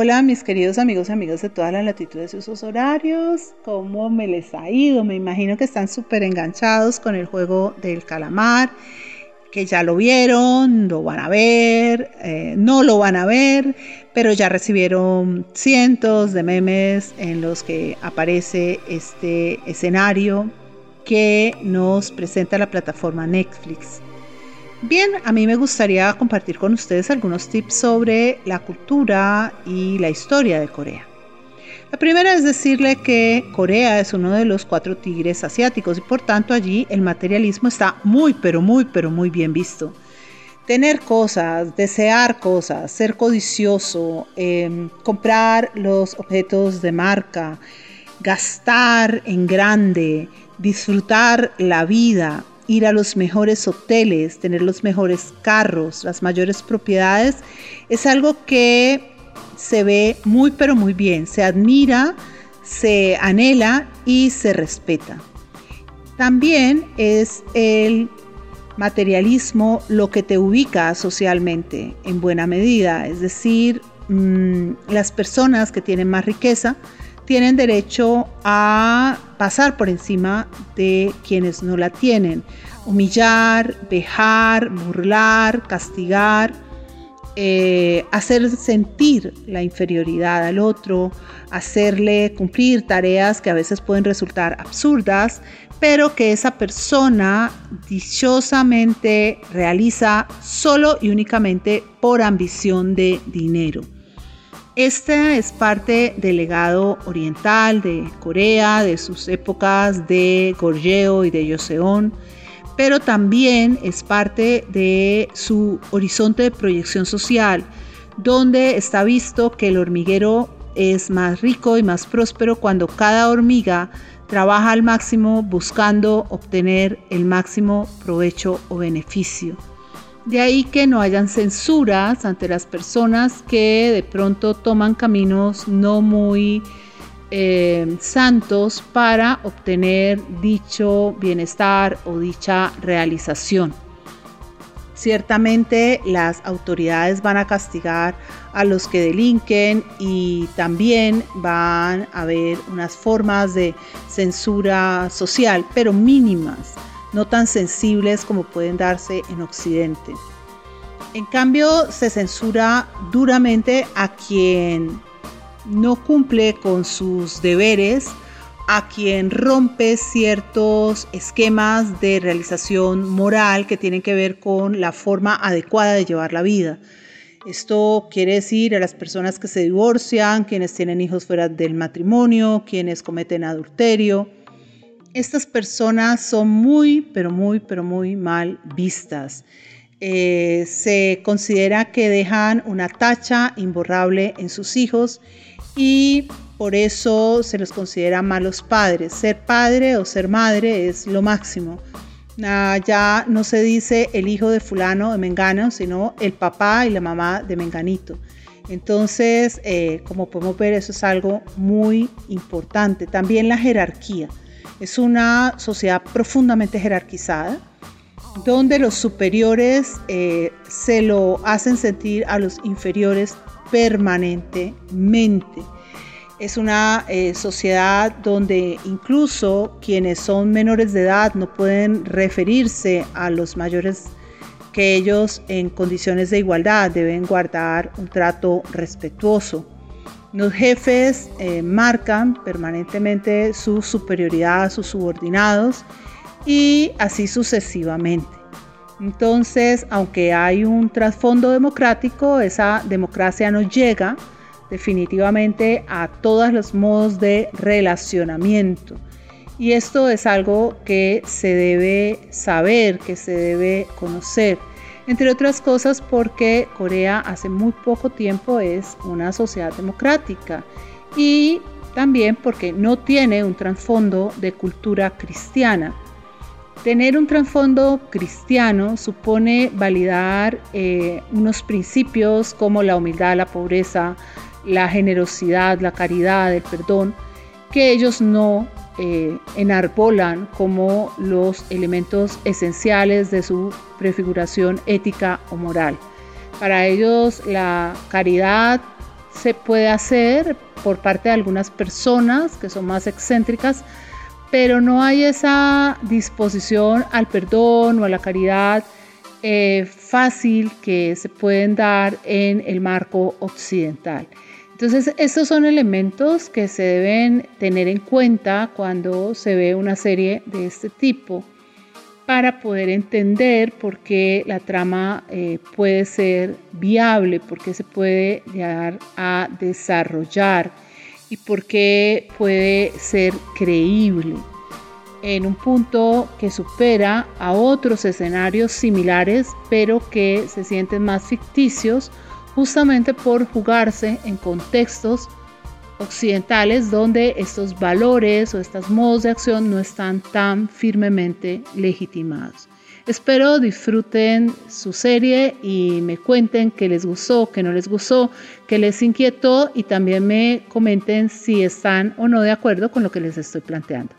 Hola mis queridos amigos y amigas de todas las latitudes y usos horarios, ¿cómo me les ha ido? Me imagino que están súper enganchados con el juego del calamar, que ya lo vieron, lo van a ver, eh, no lo van a ver, pero ya recibieron cientos de memes en los que aparece este escenario que nos presenta la plataforma Netflix. Bien, a mí me gustaría compartir con ustedes algunos tips sobre la cultura y la historia de Corea. La primera es decirle que Corea es uno de los cuatro tigres asiáticos y por tanto allí el materialismo está muy, pero muy, pero muy bien visto. Tener cosas, desear cosas, ser codicioso, em, comprar los objetos de marca, gastar en grande, disfrutar la vida, ir a los mejores hoteles, tener los mejores carros, las mayores propiedades, es algo que se ve muy pero muy bien, se admira, se anhela y se respeta. También es el materialismo lo que te ubica socialmente en buena medida, es decir, mm, las personas que tienen más riqueza tienen derecho a pasar por encima de quienes no la tienen. Humillar, vejar, burlar, castigar, eh, hacer sentir la inferioridad al otro, hacerle cumplir tareas que a veces pueden resultar absurdas, pero que esa persona dichosamente realiza solo y únicamente por ambición de dinero. Esta es parte del legado oriental de Corea, de sus épocas de Goryeo y de Joseon, pero también es parte de su horizonte de proyección social, donde está visto que el hormiguero es más rico y más próspero cuando cada hormiga trabaja al máximo buscando obtener el máximo provecho o beneficio. De ahí que no hayan censuras ante las personas que de pronto toman caminos no muy eh, santos para obtener dicho bienestar o dicha realización. Ciertamente las autoridades van a castigar a los que delinquen y también van a haber unas formas de censura social, pero mínimas no tan sensibles como pueden darse en Occidente. En cambio, se censura duramente a quien no cumple con sus deberes, a quien rompe ciertos esquemas de realización moral que tienen que ver con la forma adecuada de llevar la vida. Esto quiere decir a las personas que se divorcian, quienes tienen hijos fuera del matrimonio, quienes cometen adulterio, estas personas son muy, pero muy, pero muy mal vistas. Eh, se considera que dejan una tacha imborrable en sus hijos y por eso se los considera malos padres. Ser padre o ser madre es lo máximo. Ah, ya no se dice el hijo de fulano de Mengano, sino el papá y la mamá de Menganito. Entonces, eh, como podemos ver, eso es algo muy importante. También la jerarquía. Es una sociedad profundamente jerarquizada, donde los superiores eh, se lo hacen sentir a los inferiores permanentemente. Es una eh, sociedad donde incluso quienes son menores de edad no pueden referirse a los mayores que ellos en condiciones de igualdad deben guardar un trato respetuoso. Los jefes eh, marcan permanentemente su superioridad a sus subordinados y así sucesivamente. Entonces, aunque hay un trasfondo democrático, esa democracia no llega definitivamente a todos los modos de relacionamiento. Y esto es algo que se debe saber, que se debe conocer entre otras cosas porque Corea hace muy poco tiempo es una sociedad democrática y también porque no tiene un trasfondo de cultura cristiana. Tener un trasfondo cristiano supone validar eh, unos principios como la humildad, la pobreza, la generosidad, la caridad, el perdón, que ellos no eh, enarbolan como los elementos esenciales de su prefiguración ética o moral. Para ellos la caridad se puede hacer por parte de algunas personas que son más excéntricas, pero no hay esa disposición al perdón o a la caridad eh, fácil que se pueden dar en el marco occidental. Entonces, estos son elementos que se deben tener en cuenta cuando se ve una serie de este tipo para poder entender por qué la trama eh, puede ser viable, por qué se puede llegar a desarrollar y por qué puede ser creíble en un punto que supera a otros escenarios similares, pero que se sienten más ficticios justamente por jugarse en contextos occidentales donde estos valores o estos modos de acción no están tan firmemente legitimados. Espero disfruten su serie y me cuenten qué les gustó, qué no les gustó, qué les inquietó y también me comenten si están o no de acuerdo con lo que les estoy planteando.